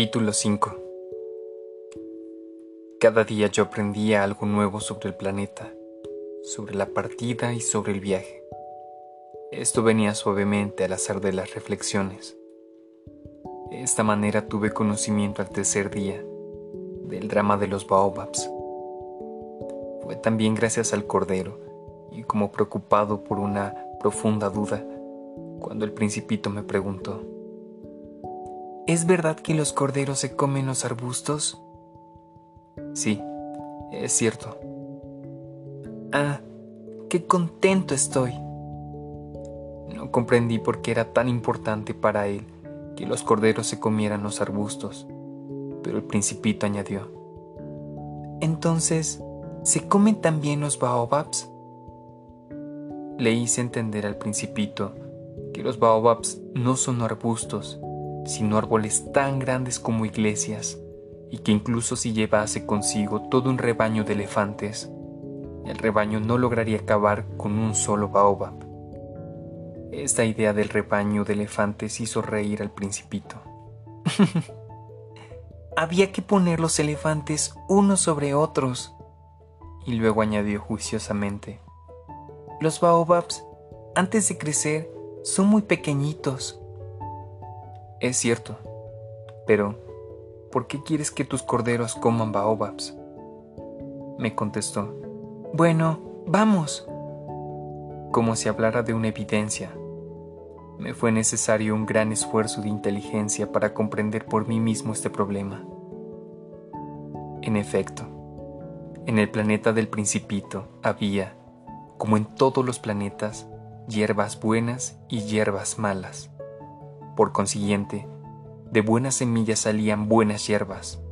Capítulo 5 Cada día yo aprendía algo nuevo sobre el planeta, sobre la partida y sobre el viaje. Esto venía suavemente al azar de las reflexiones. De esta manera tuve conocimiento al tercer día del drama de los baobabs. Fue también gracias al cordero y como preocupado por una profunda duda, cuando el principito me preguntó, ¿Es verdad que los corderos se comen los arbustos? Sí, es cierto. Ah, qué contento estoy. No comprendí por qué era tan importante para él que los corderos se comieran los arbustos, pero el principito añadió. Entonces, ¿se comen también los baobabs? Le hice entender al principito que los baobabs no son arbustos, sino árboles tan grandes como iglesias, y que incluso si llevase consigo todo un rebaño de elefantes, el rebaño no lograría acabar con un solo baobab. Esta idea del rebaño de elefantes hizo reír al principito. Había que poner los elefantes unos sobre otros. Y luego añadió juiciosamente, los baobabs, antes de crecer, son muy pequeñitos es cierto, pero ¿por qué quieres que tus corderos coman baobabs? Me contestó, bueno, vamos. Como si hablara de una evidencia. Me fue necesario un gran esfuerzo de inteligencia para comprender por mí mismo este problema. En efecto, en el planeta del principito había, como en todos los planetas, hierbas buenas y hierbas malas. Por consiguiente, de buenas semillas salían buenas hierbas,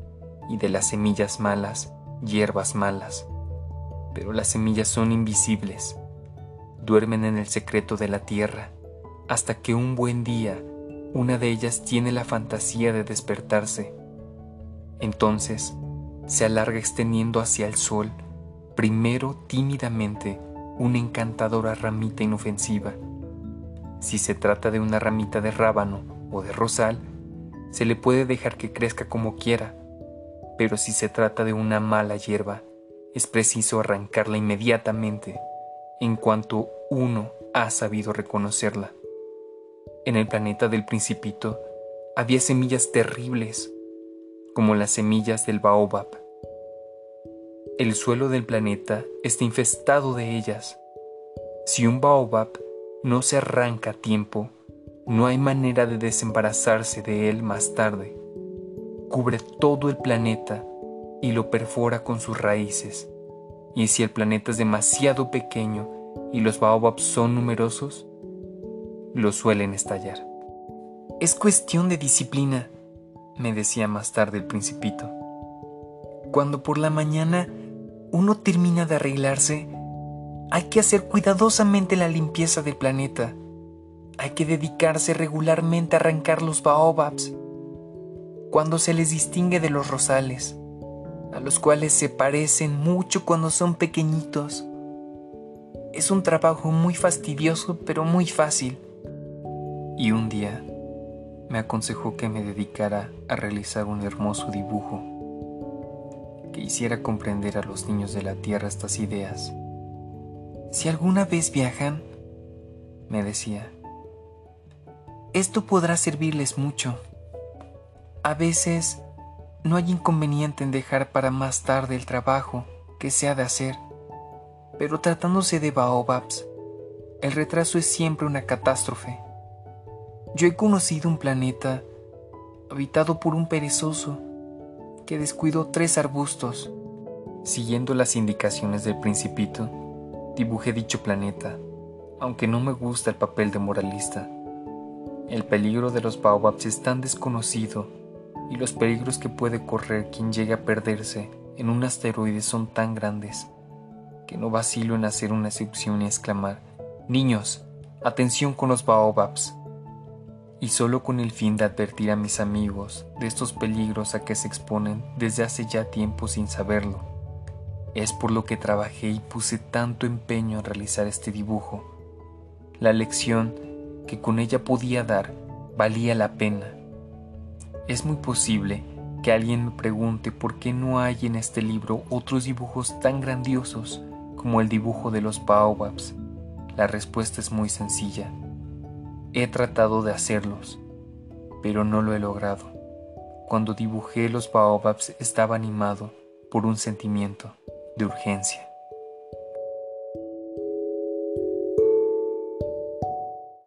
y de las semillas malas, hierbas malas. Pero las semillas son invisibles, duermen en el secreto de la tierra, hasta que un buen día una de ellas tiene la fantasía de despertarse. Entonces se alarga extendiendo hacia el sol, primero tímidamente, una encantadora ramita inofensiva, si se trata de una ramita de rábano o de rosal, se le puede dejar que crezca como quiera, pero si se trata de una mala hierba, es preciso arrancarla inmediatamente, en cuanto uno ha sabido reconocerla. En el planeta del principito había semillas terribles, como las semillas del baobab. El suelo del planeta está infestado de ellas. Si un baobab no se arranca a tiempo, no hay manera de desembarazarse de él más tarde. Cubre todo el planeta y lo perfora con sus raíces. Y si el planeta es demasiado pequeño y los baobabs son numerosos, lo suelen estallar. Es cuestión de disciplina, me decía más tarde el principito. Cuando por la mañana uno termina de arreglarse, hay que hacer cuidadosamente la limpieza del planeta. Hay que dedicarse regularmente a arrancar los baobabs cuando se les distingue de los rosales, a los cuales se parecen mucho cuando son pequeñitos. Es un trabajo muy fastidioso pero muy fácil. Y un día me aconsejó que me dedicara a realizar un hermoso dibujo que hiciera comprender a los niños de la Tierra estas ideas. Si alguna vez viajan, me decía, esto podrá servirles mucho. A veces no hay inconveniente en dejar para más tarde el trabajo que se ha de hacer, pero tratándose de baobabs, el retraso es siempre una catástrofe. Yo he conocido un planeta habitado por un perezoso que descuidó tres arbustos. Siguiendo las indicaciones del principito, dibujé dicho planeta, aunque no me gusta el papel de moralista. El peligro de los baobabs es tan desconocido y los peligros que puede correr quien llegue a perderse en un asteroide son tan grandes que no vacilo en hacer una excepción y exclamar, Niños, atención con los baobabs. Y solo con el fin de advertir a mis amigos de estos peligros a que se exponen desde hace ya tiempo sin saberlo es por lo que trabajé y puse tanto empeño en realizar este dibujo. La lección que con ella podía dar valía la pena. Es muy posible que alguien me pregunte por qué no hay en este libro otros dibujos tan grandiosos como el dibujo de los baobabs. La respuesta es muy sencilla. He tratado de hacerlos, pero no lo he logrado. Cuando dibujé los baobabs estaba animado por un sentimiento de urgencia.